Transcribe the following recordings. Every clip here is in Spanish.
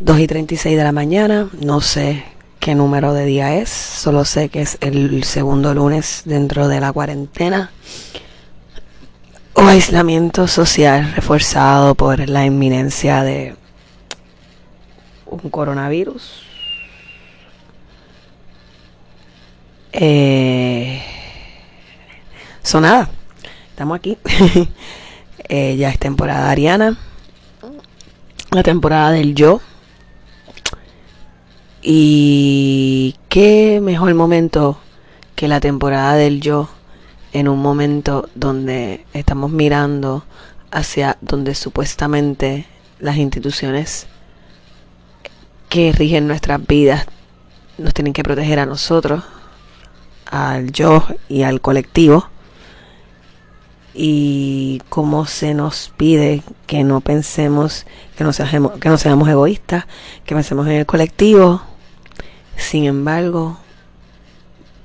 2 y 36 de la mañana. No sé qué número de día es. Solo sé que es el segundo lunes dentro de la cuarentena o aislamiento social reforzado por la inminencia de un coronavirus. Eh, sonada, estamos aquí. eh, ya es temporada ariana, la temporada del yo. Y qué mejor momento que la temporada del yo en un momento donde estamos mirando hacia donde supuestamente las instituciones que rigen nuestras vidas nos tienen que proteger a nosotros, al yo y al colectivo. Y cómo se nos pide que no pensemos, que no seamos, que no seamos egoístas, que pensemos en el colectivo. Sin embargo,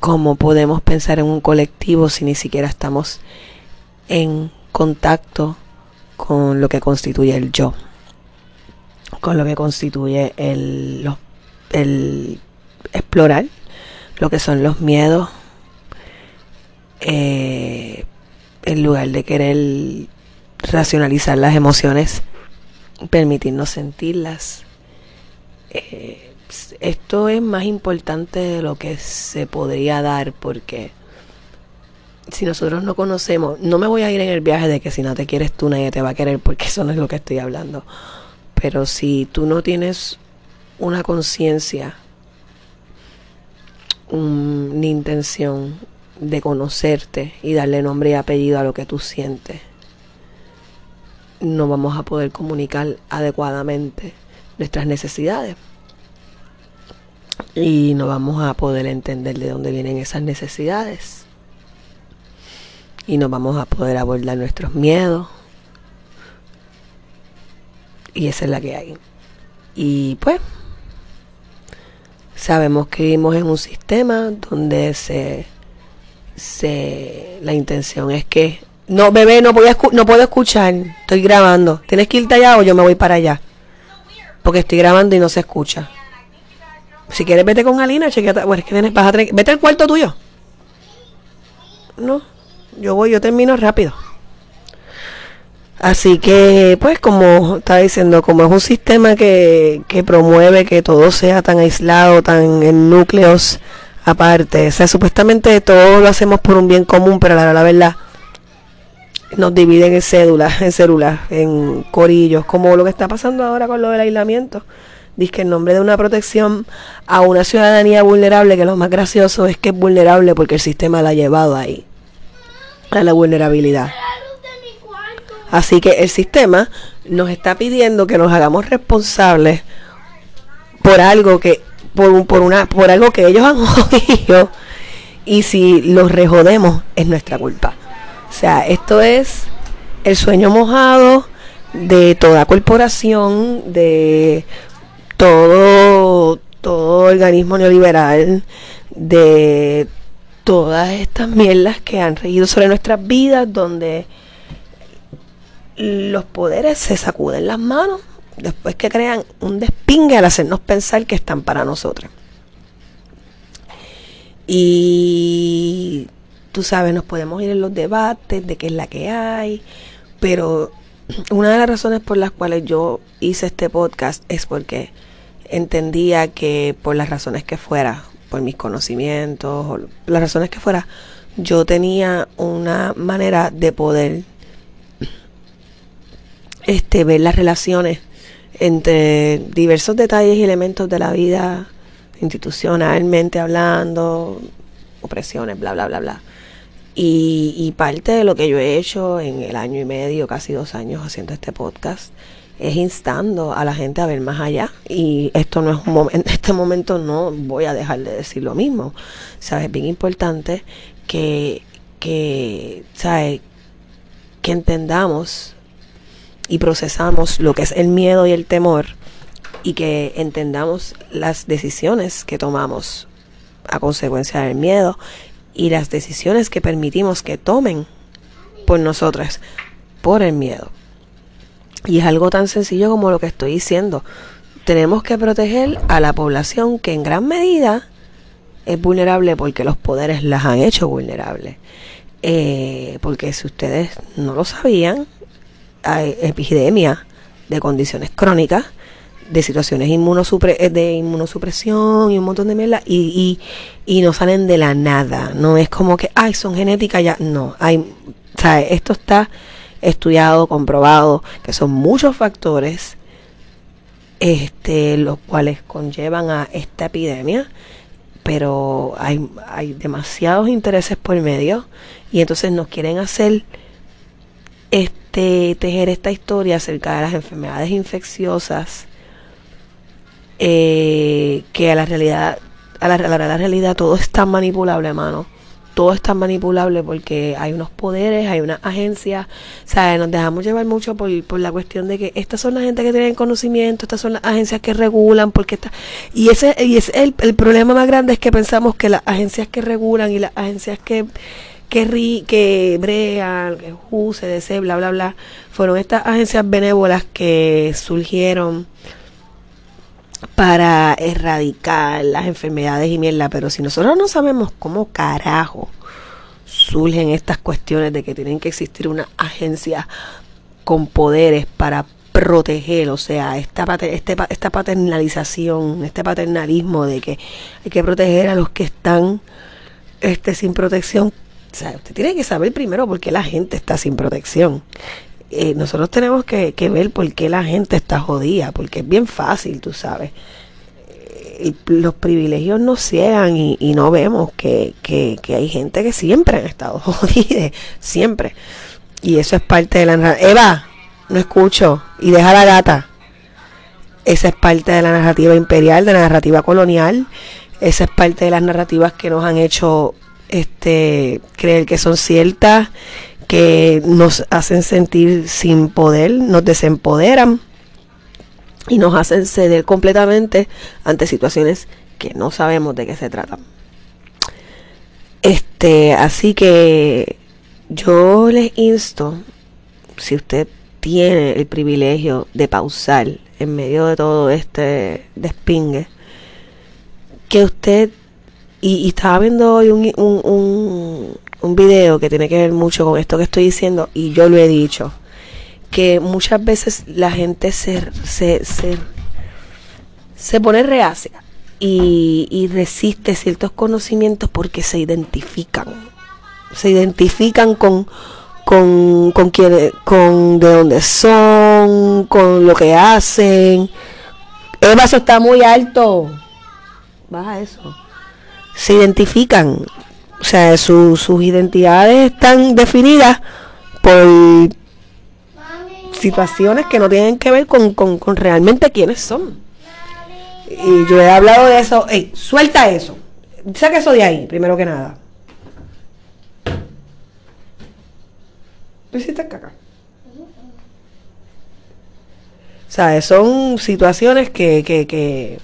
¿cómo podemos pensar en un colectivo si ni siquiera estamos en contacto con lo que constituye el yo? con lo que constituye el, explorar lo que son los miedos, eh, en lugar de querer racionalizar las emociones, permitirnos sentirlas. Eh, esto es más importante de lo que se podría dar porque si nosotros no conocemos, no me voy a ir en el viaje de que si no te quieres tú nadie te va a querer porque eso no es lo que estoy hablando. Pero si tú no tienes una conciencia, una intención de conocerte y darle nombre y apellido a lo que tú sientes, no vamos a poder comunicar adecuadamente nuestras necesidades. Y no vamos a poder entender de dónde vienen esas necesidades. Y no vamos a poder abordar nuestros miedos, y esa es la que hay. Y pues, sabemos que vivimos en un sistema donde se, se la intención es que no, bebé, no, voy a no puedo escuchar, estoy grabando. ¿Tienes que irte allá o yo me voy para allá? Porque estoy grabando y no se escucha. Si quieres, vete con Alina, chequeate. Bueno, es que tienes, vas vete al cuarto tuyo. No, yo voy, yo termino rápido. Así que, pues, como estaba diciendo, como es un sistema que, que promueve que todo sea tan aislado, tan en núcleos aparte, o sea, supuestamente todo lo hacemos por un bien común, pero la, la verdad nos dividen en cédulas, en células, en corillos, como lo que está pasando ahora con lo del aislamiento. Dice que en nombre de una protección a una ciudadanía vulnerable, que lo más gracioso es que es vulnerable porque el sistema la ha llevado ahí, a la vulnerabilidad. Así que el sistema nos está pidiendo que nos hagamos responsables por algo que por, por una por algo que ellos han jodido y si los rejodemos es nuestra culpa. O sea, esto es el sueño mojado de toda corporación, de todo todo organismo neoliberal, de todas estas mierdas que han reído sobre nuestras vidas donde los poderes se sacuden las manos después que crean un despingue al hacernos pensar que están para nosotros. Y tú sabes, nos podemos ir en los debates de qué es la que hay, pero una de las razones por las cuales yo hice este podcast es porque entendía que por las razones que fuera, por mis conocimientos, o las razones que fuera, yo tenía una manera de poder este, ver las relaciones entre diversos detalles y elementos de la vida institucionalmente hablando, opresiones, bla, bla, bla, bla. Y, y, parte de lo que yo he hecho en el año y medio, casi dos años haciendo este podcast, es instando a la gente a ver más allá. Y esto no es un momento, en este momento no voy a dejar de decir lo mismo. ¿Sabes? Es bien importante que, que, ¿sabes? Que entendamos y procesamos lo que es el miedo y el temor y que entendamos las decisiones que tomamos a consecuencia del miedo y las decisiones que permitimos que tomen por nosotras por el miedo. Y es algo tan sencillo como lo que estoy diciendo. tenemos que proteger a la población que en gran medida es vulnerable porque los poderes las han hecho vulnerables. Eh, porque si ustedes no lo sabían, hay epidemia de condiciones crónicas, de situaciones inmunosupre eh, de inmunosupresión y un montón de mierda, y, y, y no salen de la nada. No es como que, ay, son genéticas ya. No, hay, sea, esto está estudiado, comprobado, que son muchos factores este, los cuales conllevan a esta epidemia, pero hay, hay demasiados intereses por medio y entonces nos quieren hacer este, tejer esta historia acerca de las enfermedades infecciosas eh, que a la realidad a la, a la realidad todo es tan manipulable, hermano todo es tan manipulable porque hay unos poderes, hay unas agencias, o sea, nos dejamos llevar mucho por, la cuestión de que estas son las gente que tienen conocimiento, estas son las agencias que regulan, porque está, y ese, y ese el, problema más grande es que pensamos que las agencias que regulan y las agencias que que, ri, que brean, que UCDC, bla, bla, bla, fueron estas agencias benévolas que surgieron para erradicar las enfermedades y mierda, pero si nosotros no sabemos cómo carajo surgen estas cuestiones de que tienen que existir una agencia con poderes para proteger, o sea, esta, este, esta paternalización, este paternalismo de que hay que proteger a los que están este, sin protección. O sea, usted tiene que saber primero por qué la gente está sin protección. Eh, nosotros tenemos que, ver por qué la gente está jodida, porque es bien fácil, tú sabes. Eh, los privilegios nos ciegan y, no vemos que, que, hay gente que siempre han estado jodidas, siempre. Y eso es parte de la Eva, no escucho, y deja la gata. Esa es parte de la narrativa imperial, de la narrativa colonial. Esa es parte de las narrativas que nos han hecho este creer que son ciertas que nos hacen sentir sin poder, nos desempoderan y nos hacen ceder completamente ante situaciones que no sabemos de qué se tratan. Este, así que yo les insto, si usted tiene el privilegio de pausar en medio de todo este despingue, que usted, y, estaba viendo hoy un, un un video que tiene que ver mucho con esto que estoy diciendo y yo lo he dicho, que muchas veces la gente se, se, se, pone reacia y, y resiste ciertos conocimientos porque se identifican, se identifican con, con, con, quién, con de dónde son, con lo que hacen. El vaso está muy alto. Baja eso. Se identifican o sea, sus identidades están definidas por situaciones que no tienen que ver con, con, con realmente quiénes son. Y yo he hablado de eso. Ey, suelta eso. Saca eso de ahí, primero que nada. ¿Tú hiciste caca? O sea, son situaciones que, que, que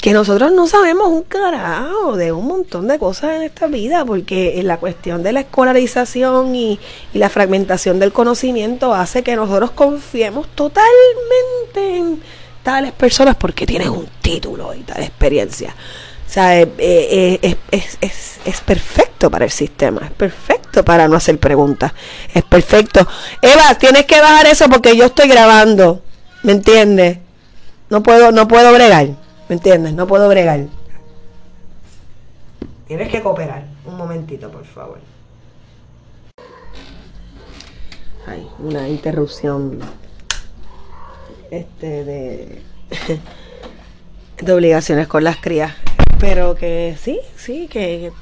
que nosotros no sabemos un carajo de un montón de cosas en esta vida, porque la cuestión de la escolarización y, la fragmentación del conocimiento hace que nosotros confiemos totalmente en tales personas porque tienen un título y tal experiencia. O sea, eh, eh, eh, es, es, es, perfecto para el sistema, es perfecto para no hacer preguntas, es perfecto. Eva, tienes que bajar eso porque yo estoy grabando, ¿me entiendes? No puedo, no puedo bregar. ¿Me entiendes? No puedo bregar. Tienes que cooperar. Un momentito, por favor. Hay una interrupción este de, de obligaciones con las crías. Pero que sí, sí, que,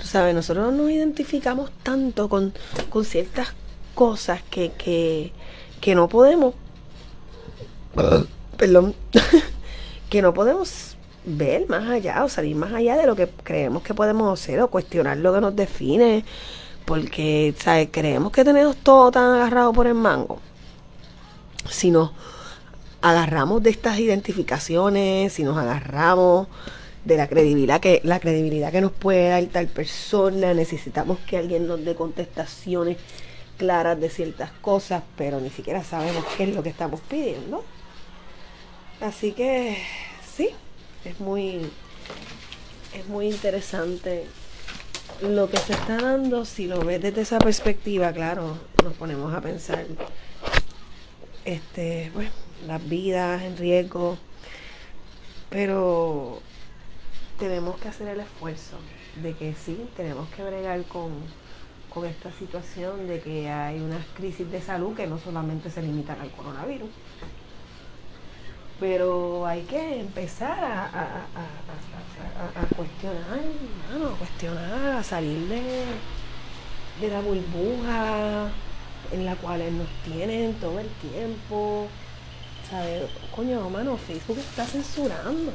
tú sabes, nosotros nos identificamos tanto con, con ciertas cosas que, que, que no podemos. Perdón. que no podemos ver más allá o salir más allá de lo que creemos que podemos hacer o cuestionar lo que nos define, porque ¿sabes? creemos que tenemos todo tan agarrado por el mango. Si nos agarramos de estas identificaciones, si nos agarramos de la credibilidad que la credibilidad que nos puede dar tal persona, necesitamos que alguien nos dé contestaciones claras de ciertas cosas, pero ni siquiera sabemos qué es lo que estamos pidiendo Así que sí, es muy, es muy interesante lo que se está dando. Si lo ves desde esa perspectiva, claro, nos ponemos a pensar, este, pues, las vidas en riesgo, pero tenemos que hacer el esfuerzo de que sí, tenemos que bregar con, con esta situación de que hay unas crisis de salud que no solamente se limitan al coronavirus pero hay que empezar a, a, cuestionar, a cuestionar, a salir de, de la burbuja en la cual nos tienen todo el tiempo. ¿Sabes? Coño, mano, Facebook está censurando.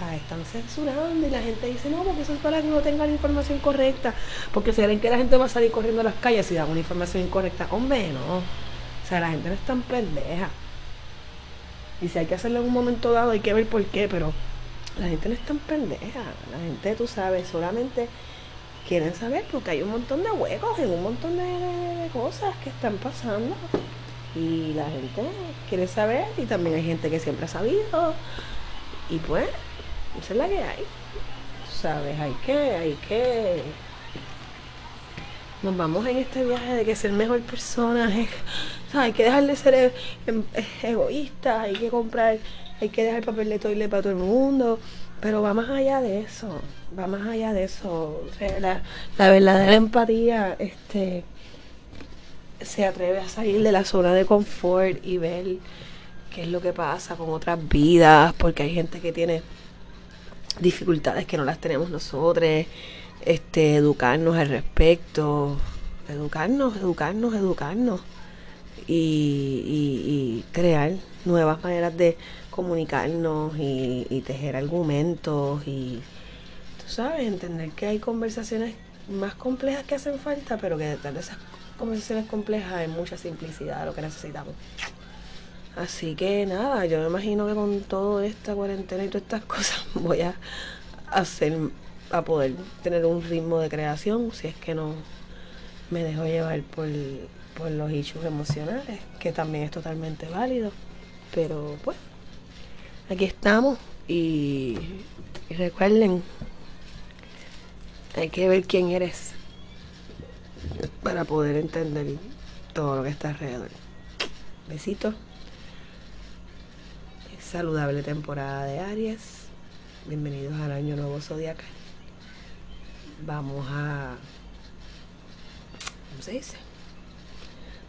O están censurando y la gente dice, no, porque eso es para que no tenga la información correcta. Porque se creen que la gente va a salir corriendo a las calles si dan una información incorrecta. Hombre, no. O sea, la gente no es tan pendeja. Y si hay que hacerlo en un momento dado, hay que ver por qué, pero la gente no es tan pendeja. La gente, tú sabes, solamente quieren saber porque hay un montón de huecos en un montón de, cosas que están pasando. Y la gente quiere saber y también hay gente que siempre ha sabido. Y pues, esa es la que hay. ¿Sabes? Hay que, hay que nos vamos en este viaje de que ser mejor persona hay que dejar de ser e-, em, egoísta, hay que comprar, hay que dejar papel de toile para todo el mundo, pero va más allá de eso, va más allá de eso. La, la verdadera empatía este, se atreve a salir de la zona de confort y ver qué es lo que pasa con otras vidas, porque hay gente que tiene dificultades que no las tenemos nosotros este, educarnos al respecto, educarnos, educarnos, educarnos y, crear nuevas maneras de comunicarnos y, tejer argumentos y, tú sabes, entender que hay conversaciones más complejas que hacen falta, pero que detrás de esas conversaciones complejas hay mucha simplicidad, lo que necesitamos. Así que nada, yo me imagino que con toda esta cuarentena y todas estas cosas voy a hacer a poder tener un ritmo de creación si es que no me dejo llevar por, por los issues emocionales, que también es totalmente válido. Pero pues, aquí estamos y, recuerden, hay que ver quién eres para poder entender todo lo que está alrededor. Besitos. Saludable temporada de Aries. Bienvenidos al año nuevo zodiacal vamos a, ¿cómo se dice?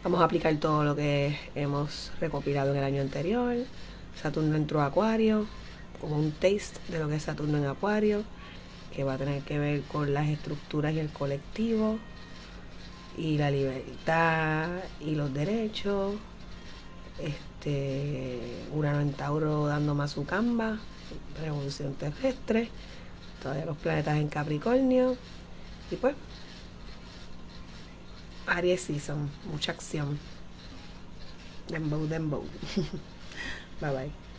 Vamos a aplicar todo lo que hemos recopilado en el año anterior. Saturno entró a Acuario, como un taste de lo que es Saturno en Acuario, que va a tener que ver con las estructuras y el colectivo, y la libertad y los derechos. Este, Urano en Tauro dando más su camba, revolución terrestre todavía los planetas en Capricornio. Y pues, Aries Season, mucha acción. Dembow, dembow. bye bye.